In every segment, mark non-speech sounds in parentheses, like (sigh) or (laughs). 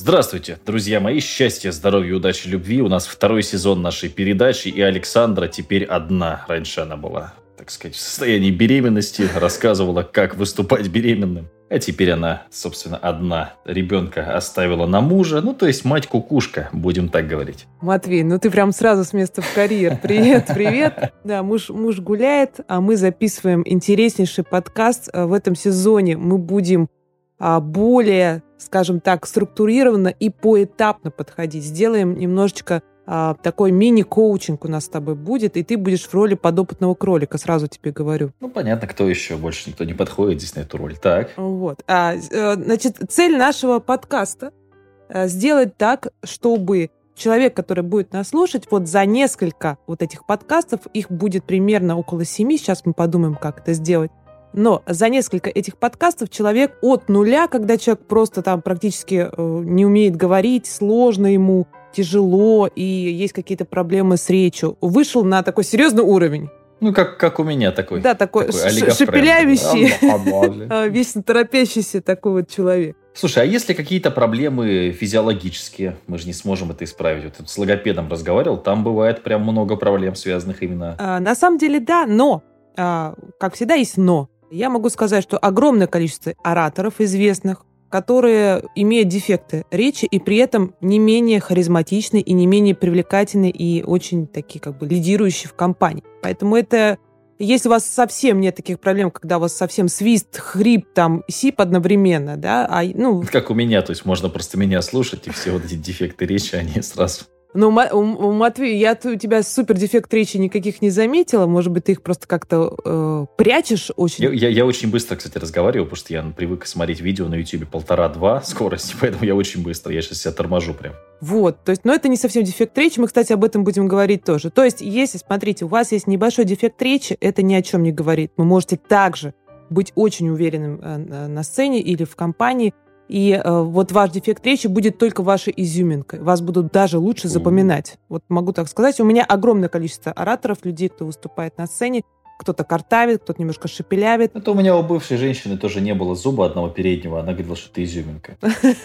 Здравствуйте, друзья мои, счастья, здоровья, удачи, любви. У нас второй сезон нашей передачи, и Александра теперь одна. Раньше она была, так сказать, в состоянии беременности, рассказывала, как выступать беременным. А теперь она, собственно, одна. Ребенка оставила на мужа, ну, то есть мать-кукушка, будем так говорить. Матвей, ну ты прям сразу с места в карьер. Привет, привет. Да, муж, муж гуляет, а мы записываем интереснейший подкаст. В этом сезоне мы будем а, более, скажем так, структурированно и поэтапно подходить. Сделаем немножечко а, такой мини-коучинг у нас с тобой будет, и ты будешь в роли подопытного кролика, сразу тебе говорю. Ну, понятно, кто еще. Больше никто не подходит здесь на эту роль. Так. Вот. А, э, значит, цель нашего подкаста э, сделать так, чтобы человек, который будет нас слушать, вот за несколько вот этих подкастов, их будет примерно около семи, сейчас мы подумаем, как это сделать, но за несколько этих подкастов человек от нуля, когда человек просто там практически э, не умеет говорить, сложно ему, тяжело, и есть какие-то проблемы с речью, вышел на такой серьезный уровень. Ну, как, как у меня такой. Да, такой, такой шепелявящий, а, (laughs) весь торопящийся такой вот человек. Слушай, а если какие-то проблемы физиологические, мы же не сможем это исправить. Вот с логопедом разговаривал, там бывает прям много проблем, связанных именно... А, на самом деле, да, но, а, как всегда, есть но. Я могу сказать, что огромное количество ораторов известных, которые имеют дефекты речи и при этом не менее харизматичны и не менее привлекательны и очень такие как бы лидирующие в компании. Поэтому это если у вас совсем нет таких проблем, когда у вас совсем свист, хрип, там, сип одновременно, да, а, ну... Как у меня, то есть можно просто меня слушать, и все вот эти дефекты речи, они сразу ну, у, Матвея, я у тебя супер дефект речи никаких не заметила. Может быть, ты их просто как-то э, прячешь очень? Я, я, я очень быстро, кстати, разговариваю, потому что я привык смотреть видео на YouTube полтора-два (laughs) скорости, поэтому я очень быстро. Я сейчас себя торможу прям. Вот, то есть, но это не совсем дефект речи. Мы, кстати, об этом будем говорить тоже. То есть, если, смотрите, у вас есть небольшой дефект речи, это ни о чем не говорит. Вы можете также быть очень уверенным э, на сцене или в компании, и э, вот ваш дефект речи будет только вашей изюминкой. Вас будут даже лучше запоминать. Вот могу так сказать. У меня огромное количество ораторов, людей, кто выступает на сцене, кто-то картавит, кто-то немножко шепелявит. Это у меня у бывшей женщины тоже не было зуба одного переднего. Она говорила, что ты изюминка.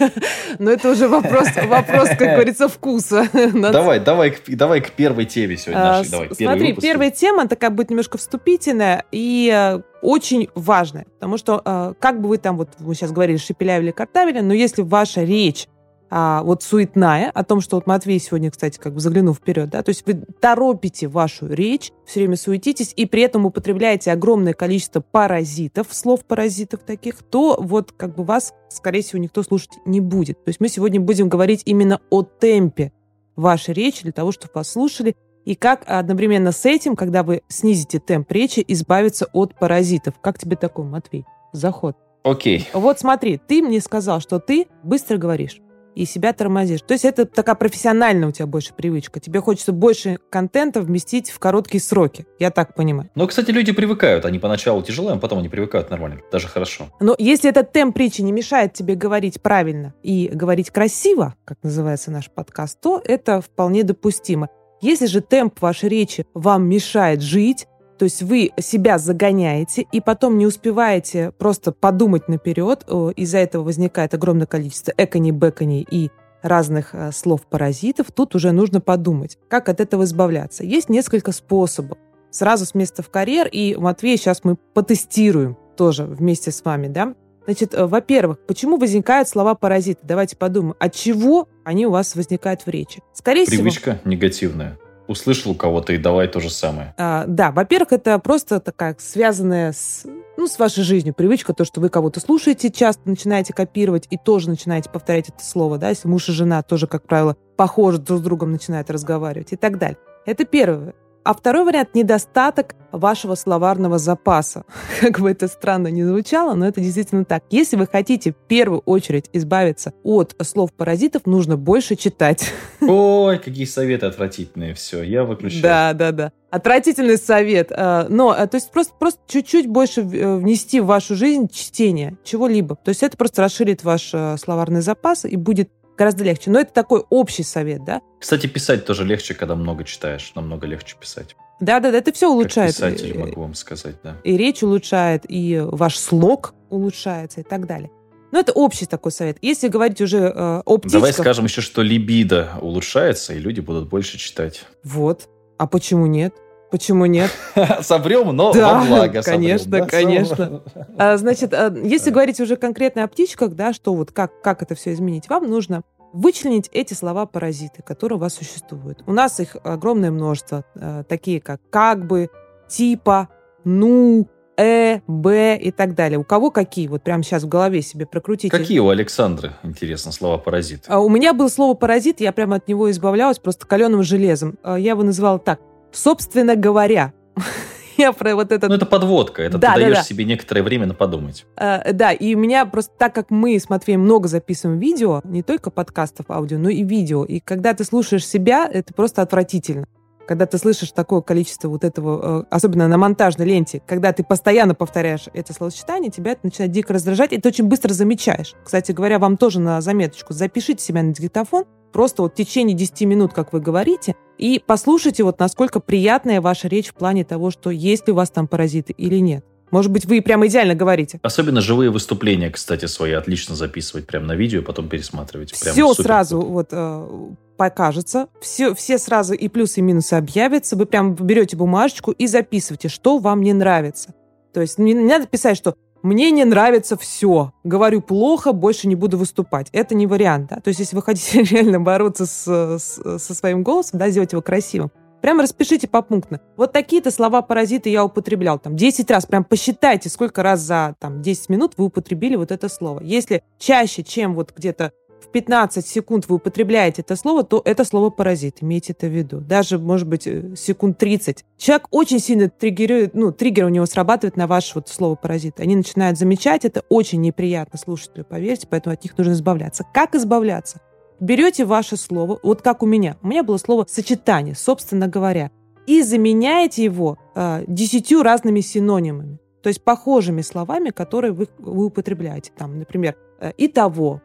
(laughs) Но это уже вопрос, вопрос, как говорится, вкуса. (laughs) Давай, давай, давай к первой теме сегодня а, Смотри, первая тема такая будет немножко вступительная и э, очень важная. Потому что, э, как бы вы там, вот мы сейчас говорили, шепелявили, картавили, но если ваша речь а, вот суетная, о том, что вот Матвей сегодня, кстати, как бы заглянув вперед, да, то есть вы торопите вашу речь, все время суетитесь, и при этом употребляете огромное количество паразитов, слов паразитов таких, то вот как бы вас, скорее всего, никто слушать не будет. То есть мы сегодня будем говорить именно о темпе вашей речи для того, чтобы вас слушали, и как одновременно с этим, когда вы снизите темп речи, избавиться от паразитов. Как тебе такой, Матвей? Заход. Окей. Вот смотри, ты мне сказал, что ты быстро говоришь и себя тормозишь. То есть это такая профессиональная у тебя больше привычка. Тебе хочется больше контента вместить в короткие сроки. Я так понимаю. Но, кстати, люди привыкают. Они поначалу тяжело, а потом они привыкают нормально. Даже хорошо. Но если этот темп речи не мешает тебе говорить правильно и говорить красиво, как называется наш подкаст, то это вполне допустимо. Если же темп вашей речи вам мешает жить, то есть вы себя загоняете и потом не успеваете просто подумать наперед. Из-за этого возникает огромное количество экони, бэкони и разных э, слов-паразитов. Тут уже нужно подумать, как от этого избавляться. Есть несколько способов. Сразу с места в карьер. И, Матвей, сейчас мы потестируем тоже вместе с вами, да? Значит, э, во-первых, почему возникают слова паразиты? Давайте подумаем, от чего они у вас возникают в речи? Скорее Привычка всего... негативная услышал у кого-то и давай то же самое. А, да, во-первых, это просто такая связанная с, ну, с вашей жизнью привычка, то, что вы кого-то слушаете, часто начинаете копировать и тоже начинаете повторять это слово, да, если муж и жена тоже, как правило, похожи друг с другом начинают разговаривать и так далее. Это первое. А второй вариант – недостаток вашего словарного запаса. (laughs) Как бы это странно не звучало, но это действительно так. Если вы хотите в первую очередь избавиться от слов-паразитов, нужно больше читать. (laughs) Ой, какие советы отвратительные. Все, я выключаю. Да, да, да. Отвратительный совет. А, но, а, то есть просто, просто чуть-чуть больше э, внести в вашу жизнь чтение чего-либо. То есть это просто расширит ваш э, словарный запас и будет гораздо легче. Но это такой общий совет, да? Кстати, писать тоже легче, когда много читаешь. Намного легче писать. Да, да, да, это все улучшает. Как писатель могу вам сказать, да. И речь улучшает, и ваш слог улучшается, и так далее. Ну, это общий такой совет. Если говорить уже э, о птичках... Давай скажем еще, что либидо улучшается, и люди будут больше читать. Вот. А почему нет? Почему нет? (laughs) Соврем, но да, во благо конечно, соврем, да? конечно. А, значит, а, если говорить уже конкретно о птичках, да, что вот как, как это все изменить, вам нужно вычленить эти слова-паразиты, которые у вас существуют. У нас их огромное множество, а, такие как «как бы», «типа», «ну», «э», «б» и так далее. У кого какие? Вот прямо сейчас в голове себе прокрутите. Какие у Александры, интересно, слова паразит? А у меня было слово «паразит», я прямо от него избавлялась просто каленым железом. Я его называла так. Собственно говоря, (laughs) я про вот этот... Ну, это подводка, это Да, ты да, даешь да. себе некоторое время на подумать. Э, да, и у меня просто так как мы с Матвеем много записываем видео, не только подкастов аудио, но и видео, и когда ты слушаешь себя, это просто отвратительно. Когда ты слышишь такое количество вот этого, э, особенно на монтажной ленте, когда ты постоянно повторяешь это словосочетание, тебя это начинает дико раздражать, и ты очень быстро замечаешь. Кстати говоря, вам тоже на заметочку, запишите себя на диктофон, просто вот в течение 10 минут, как вы говорите, и послушайте, вот насколько приятная ваша речь в плане того, что есть ли у вас там паразиты или нет. Может быть, вы прямо идеально говорите. Особенно живые выступления, кстати, свои отлично записывать прямо на видео, потом пересматривать. Прям все супер. сразу вот э, покажется, все, все сразу и плюсы, и минусы объявятся. Вы прям берете бумажечку и записываете, что вам не нравится. То есть не, не надо писать, что мне не нравится все. Говорю плохо, больше не буду выступать. Это не вариант. Да? То есть если вы хотите (laughs) реально бороться с, с- со своим голосом, да, сделать его красивым, прям распишите попунктно. Вот такие-то слова-паразиты я употреблял. Там 10 раз. Прям посчитайте, сколько раз за там, 10 минут вы употребили вот это слово. Если чаще, чем вот где-то 15 секунд вы употребляете это слово, то это слово паразит. Имейте это в виду. Даже, может быть, э, секунд 30. Человек очень сильно триггерует, ну, триггер у него срабатывает на ваше вот слово паразит. Они начинают замечать это. Очень неприятно слушателю, поверьте, поэтому от них нужно избавляться. Как избавляться? Берете ваше слово, вот как у меня. У меня было слово сочетание, собственно говоря, и заменяете его э, десятью разными синонимами. То есть похожими словами, которые вы, вы употребляете. Там, например, «и того»,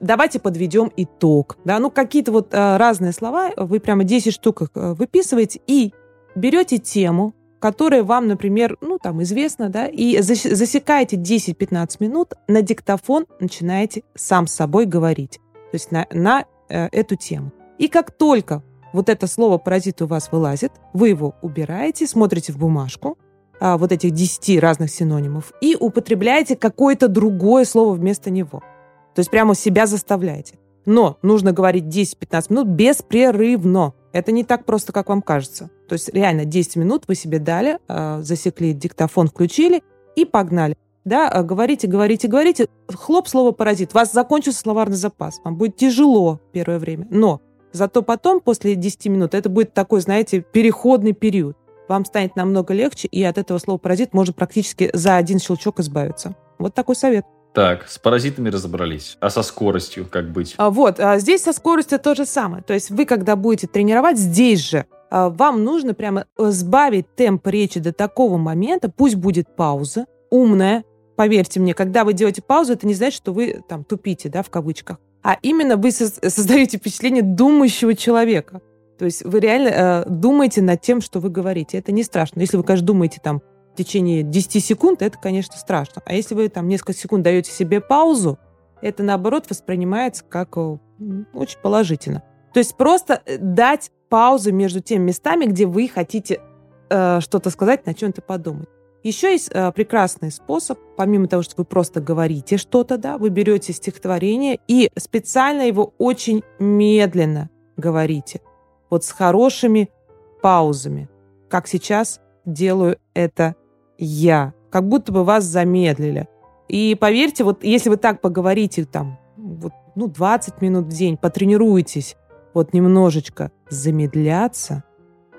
Давайте подведем итог. Да? Ну, какие-то вот э, разные слова, вы прямо 10 штук э, выписываете и берете тему, которая вам, например, ну, там, известна, да, и зас- засекаете 10-15 минут, на диктофон начинаете сам с собой говорить. То есть на, на э, эту тему. И как только вот это слово «паразит» у вас вылазит, вы его убираете, смотрите в бумажку, а, вот этих 10 разных синонимов, и употребляете какое-то другое слово вместо него. То есть прямо себя заставляете. Но нужно говорить 10-15 минут беспрерывно. Это не так просто, как вам кажется. То есть реально 10 минут вы себе дали, э, засекли диктофон, включили и погнали. Да, э, говорите, говорите, говорите. Хлоп, слово паразит. У вас закончился словарный запас. Вам будет тяжело первое время. Но зато потом, после 10 минут, это будет такой, знаете, переходный период. Вам станет намного легче, и от этого слова паразит можно практически за один щелчок избавиться. Вот такой совет. Так, с паразитами разобрались. А со скоростью как быть? А, Вот, а здесь со скоростью то же самое. То есть вы, когда будете тренировать, здесь же а, вам нужно прямо э, сбавить темп речи до такого момента, пусть будет пауза, умная. Поверьте мне, когда вы делаете паузу, это не значит, что вы там тупите, да, в кавычках. А именно вы соз- создаете впечатление думающего человека. То есть вы реально э, думаете над тем, что вы говорите. Это не страшно. Если вы, конечно, думаете там в течение 10 секунд, это, конечно, страшно. А если вы там несколько секунд даете себе паузу, это, наоборот, воспринимается как э, очень положительно. То есть просто э, дать паузу между теми местами, где вы хотите э, что-то сказать, на чем-то подумать. Еще есть э, прекрасный способ, помимо того, что вы просто говорите что-то, да, вы берете стихотворение и специально его очень медленно говорите. Вот с хорошими паузами. Как сейчас делаю это я. Как будто бы вас замедлили. И поверьте, вот если вы так поговорите там, вот, ну, 20 минут в день, потренируетесь вот немножечко замедляться,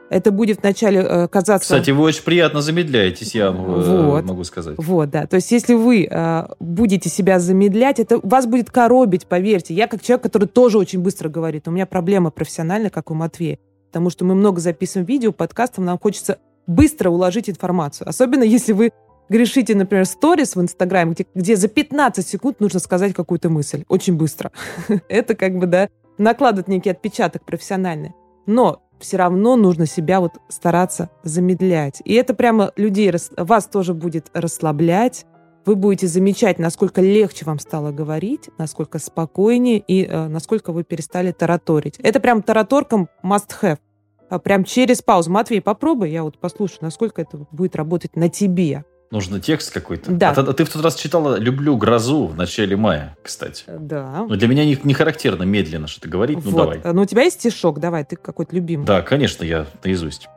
это будет вначале э, казаться... Кстати, вы очень приятно замедляетесь, я э, Вот. могу сказать. Вот, да. То есть, если вы э, будете себя замедлять, это вас будет коробить, поверьте. Я как человек, который тоже очень быстро говорит. У меня проблема профессиональная, как у Матвея. Потому что мы много записываем видео, подкастов, нам хочется быстро уложить информацию. Особенно, если вы грешите, например, сторис в Инстаграме, где, где за 15 секунд нужно сказать какую-то мысль. Очень быстро. (laughs) Это как бы, да, накладывает некий отпечаток профессиональный. Но все равно нужно себя вот стараться замедлять. И это прямо людей, вас тоже будет расслаблять, вы будете замечать, насколько легче вам стало говорить, насколько спокойнее и э, насколько вы перестали тараторить. Это прям тараторкам must have. А прям через паузу. Матвей, попробуй, я вот послушаю, насколько это будет работать на тебе. Нужно текст какой-то. Да. А, ты- а ты в тот раз читала «Люблю грозу» в начале мая, кстати. Э, Да. Но для меня не, не характерно медленно что-то говорить. Ну, вот. давай. Э, Ну, у тебя есть стишок? Давай, ты какой-то любимый. Да, конечно, я наизусть.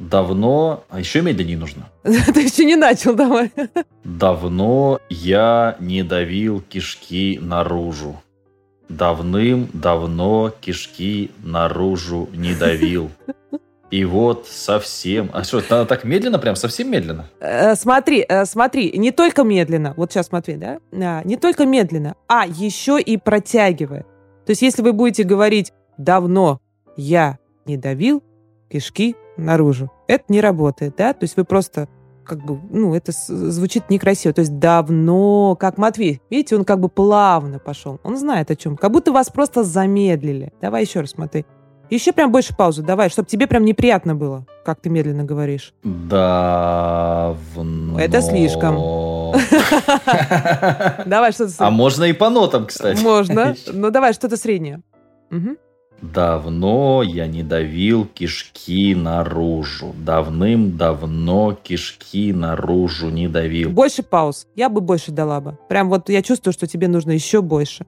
Давно... А еще медленнее нужно. (laughs) Ты еще не начал, давай. Давно я не давил кишки наружу. Давным-давно кишки наружу не давил. И вот совсем... А что, надо так медленно, прям совсем медленно? Э, Смотри, э, смотри, не только медленно, вот сейчас смотри, да, А, не только медленно, а еще и протягивая. То есть, если вы будете говорить «давно я не давил кишки наружу», это не работает, да, то есть вы просто как бы, ну, это звучит некрасиво. То есть давно, как Матвей, видите, он как бы плавно пошел. Он знает о чем. Как будто вас просто замедлили. Давай еще раз смотри. Еще прям больше паузу давай, чтобы тебе прям неприятно было, как ты медленно говоришь. Давно... Это слишком. (laughs) Давай что-то... А можно и по нотам, кстати. Можно. (laughs) Ну, давай что-то среднее. Давно я не давил кишки наружу. Давным-давно кишки наружу не давил. Больше пауз. Я бы больше дала бы. Прям вот я чувствую, что тебе нужно еще больше.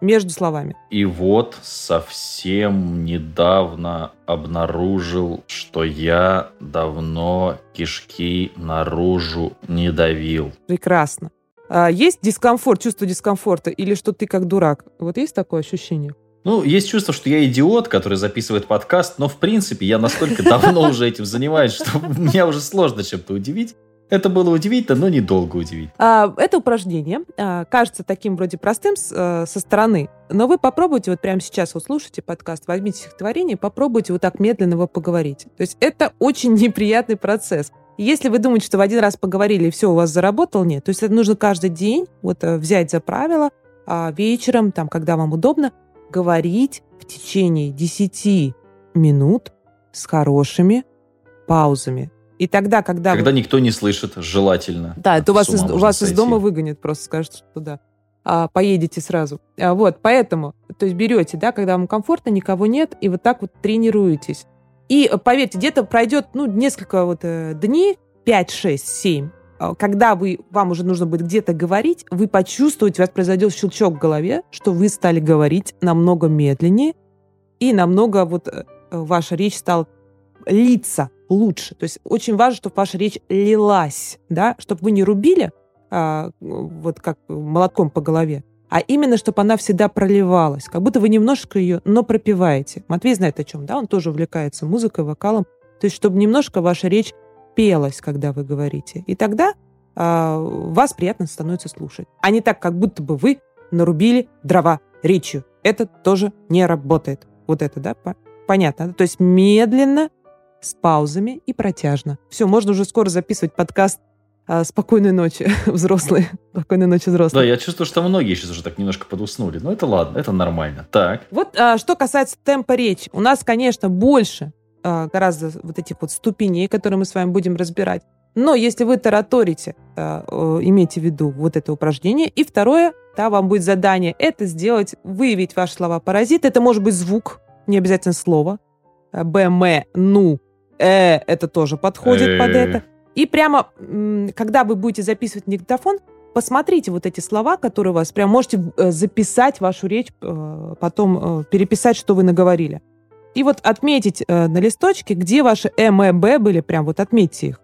Между словами. И вот совсем недавно обнаружил, что я давно кишки наружу не давил. Прекрасно. А есть дискомфорт, чувство дискомфорта? Или что ты как дурак? Вот есть такое ощущение? Ну, есть чувство, что я идиот, который записывает подкаст, но в принципе я настолько давно уже этим занимаюсь, что меня уже сложно чем-то удивить. Это было удивительно, но недолго удивить. А, это упражнение а, кажется таким вроде простым э, со стороны, но вы попробуйте вот прямо сейчас, слушайте подкаст, возьмите стихотворение, попробуйте вот так медленно его поговорить. То есть это очень (laughs) неприятный процесс. Если вы думаете, что в один раз поговорили и все у вас заработало, нет. То есть это нужно каждый день вот э, взять за правило а, вечером, там, когда вам удобно, говорить в течение 10 минут с хорошими паузами. И тогда, когда, вы- Когда никто не слышит, желательно. да, это у вас, из, вас из дома выгонят, просто скажут, что туда. А, поедете сразу. А, вот, поэтому, то есть берете, да, когда вам комфортно, никого нет, и вот так вот тренируетесь. И э, поверьте, где-то пройдет, ну, несколько вот э, дней, 5, 6, 7, а, когда вы, вам уже нужно будет где-то говорить, вы почувствуете, у вас произойдет щелчок в голове, что вы стали говорить намного медленнее, и намного вот э, ваша речь стала литься лучше. То есть очень важно, чтобы ваша речь лилась, да, чтобы вы не рубили а, вот как молотком по голове, а именно, чтобы она всегда проливалась, как будто вы немножко ее, но пропиваете. Матвей знает о чем, да, он тоже увлекается музыкой, вокалом. То есть, чтобы немножко ваша речь пелась, когда вы говорите. И тогда а, вас приятно становится слушать. А не так, как будто бы вы нарубили дрова речью. Это тоже не работает. Вот это, да, по- понятно. да? То есть медленно, с паузами и протяжно. Все, можно уже скоро записывать подкаст а, «Спокойной ночи, (laughs) взрослые». «Спокойной ночи, Да, взрослые». я чувствую, что многие сейчас уже так немножко подуснули. Но это ладно, это нормально. Так. Вот а, что касается темпа речи. У нас, конечно, больше гораздо вот этих вот ступеней, которые мы с вами будем разбирать. Но если вы тараторите, а, э, имейте в виду вот это упражнение. И второе, да, вам будет задание, это сделать, выявить ваши слова-паразиты. Это может быть звук, не обязательно слово. А, Б, М, ну, э, это тоже подходит под Э. это. И прямо, когда вы будете записывать диктофон, посмотрите вот эти слова, которые у вас, прям можете э, записать вашу речь, э, потом э, переписать, что вы наговорили. И вот отметить э, на листочке, где ваши М, Э, Б были, прям вот отметьте их.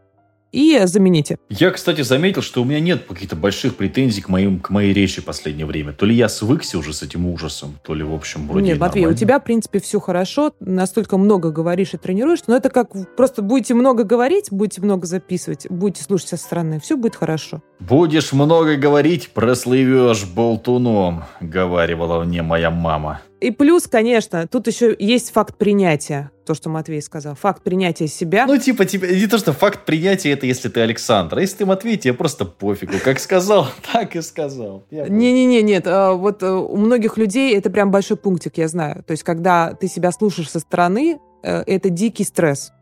И замените. Я, кстати, заметил, что у меня нет каких-то больших претензий к, моим, к моей речи в последнее время. То ли я свыкся уже с этим ужасом, то ли, в общем, вроде Нет, Матвей, у тебя, в принципе, все хорошо, настолько много говоришь и тренируешься, но это как просто будете много говорить, будете много записывать, будете слушать со стороны, все будет хорошо. Будешь много говорить, прослывешь болтуном, говаривала мне моя мама. И плюс, конечно, тут еще есть факт принятия, то, что Матвей сказал, факт принятия себя. Ну, типа, тебе не то, что факт принятия, это если ты Александр. А если ты Матвей, тебе просто пофигу. Как сказал, (laughs) так и сказал. Не-не-не, нет. а, Вот э, у многих людей это прям большой пунктик, я знаю. То есть, когда ты себя слушаешь со стороны, э, это дикий стресс.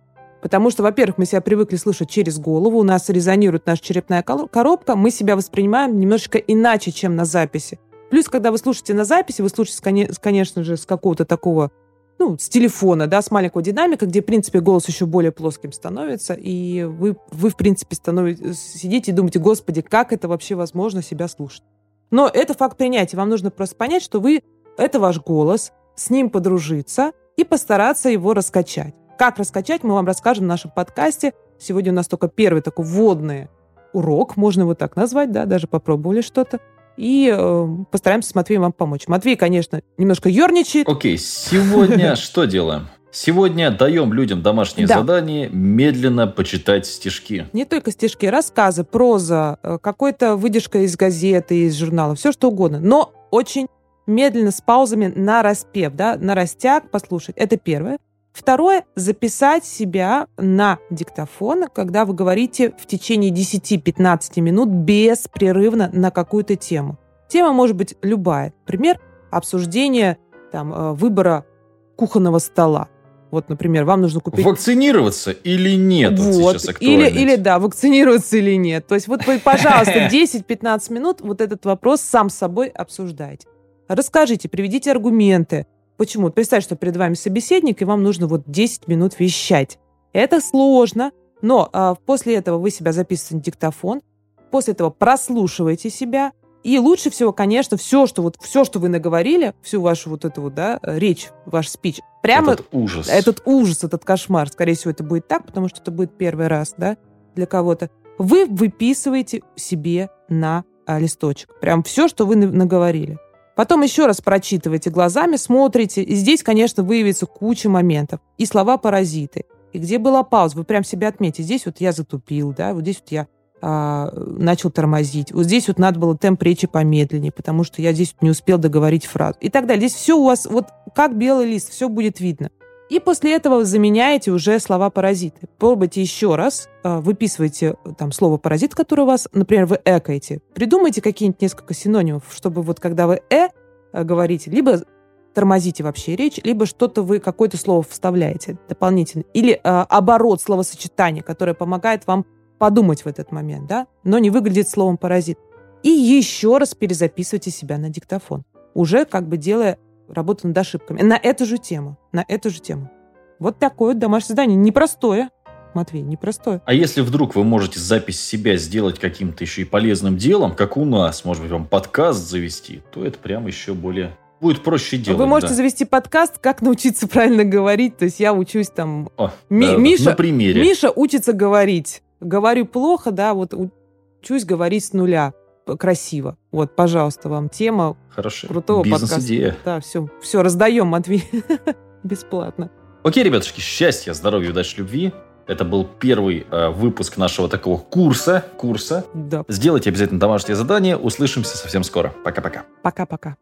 Потому что, во-первых, мы себя привыкли слышать через голову, у нас резонирует наша черепная коробка, мы себя воспринимаем немножечко иначе, чем на записи. Плюс, когда вы слушаете на записи, вы слушаете, конечно же, с какого-то такого, ну, с телефона, да, с маленького динамика, где, в принципе, голос еще более плоским становится, и вы, вы в принципе, становитесь, сидите и думаете, господи, как это вообще возможно себя слушать? Но это факт принятия. Вам нужно просто понять, что вы, это ваш голос, с ним подружиться и постараться его раскачать. Как раскачать, мы вам расскажем в нашем подкасте. Сегодня у нас только первый такой вводный урок, можно его так назвать, да, даже попробовали что-то. И э, постараемся с Матвеем вам помочь. Матвей, конечно, немножко ерничает. Окей, сегодня (laughs) что делаем? Сегодня даем людям домашнее да. задание медленно почитать стишки. Не только стишки, рассказы, проза, э, какой-то выдержка из газеты, из журнала, все что угодно. Но очень медленно, с паузами на распев, да, на растяг послушать. Это первое. Второе – записать себя на диктофон, когда вы говорите в течение 10-15 минут беспрерывно на какую-то тему. Тема может быть любая. Например, обсуждение там, э, выбора кухонного стола. Вот, например, вам нужно купить... Вакцинироваться или нет? Вот, вот сейчас или, или да, вакцинироваться или нет. То есть вот вы, пожалуйста, (laughs) 10-15 минут вот этот вопрос сам с собой обсуждайте. Расскажите, приведите аргументы, Почему? Представь, что перед вами собеседник, и вам нужно вот 10 минут вещать. Это сложно, но а, после этого вы себя записываете на диктофон, после этого прослушиваете себя, и лучше всего, конечно, все, что вот все, что вы наговорили, всю вашу вот эту вот, да, речь, ваш спич, прямо этот ужас, этот ужас, этот кошмар, скорее всего, это будет так, потому что это будет первый раз, да, для кого-то. Вы выписываете себе на а, листочек, прям все, что вы наговорили. Потом еще раз прочитывайте глазами, смотрите. И здесь, конечно, выявится куча моментов. И слова-паразиты. И где была пауза, вы прям себя отметите. Здесь вот я затупил, да, вот здесь вот я а, начал тормозить. Вот здесь вот надо было темп речи помедленнее, потому что я здесь не успел договорить фразу. И так далее. Здесь все у вас вот как белый лист, все будет видно. И после этого заменяете уже слова-паразиты. Пробуйте еще раз, а, выписывайте э, там слово «паразит», которое у вас, например, вы экаете. Придумайте какие-нибудь несколько синонимов, чтобы вот когда вы э говорите, либо тормозите вообще речь, либо что-то вы, какое-то слово вставляете дополнительно. Или э, оборот словосочетания, которое помогает вам подумать в этот момент, да, но не выглядит словом «паразит». И еще раз перезаписывайте себя на диктофон, уже как бы делая работу над ошибками. На эту же тему. На эту же тему. Вот такое домашнее задание. Непростое. Матвей, непростое. А если вдруг вы можете запись себя сделать каким-то еще и полезным делом, как у нас, может быть, вам подкаст завести, то это прям еще более будет проще делать. Вы можете да. завести подкаст, как научиться (laughs) правильно говорить. То есть я учусь там... О, Ми- да, Миша, на примере. Миша учится говорить. Говорю плохо, да, вот учусь говорить с нуля красиво. Вот, пожалуйста, вам тема Хорошо. крутого Бизнес-идея. подкаста. Да, все, все, раздаем, Матвей, (laughs) бесплатно. Окей, ребятушки, счастья, здоровья, удачи, любви. Это был первый э, выпуск нашего такого курса. курса. Да. Сделайте обязательно домашнее задание. Услышимся совсем скоро. Пока-пока. Пока-пока.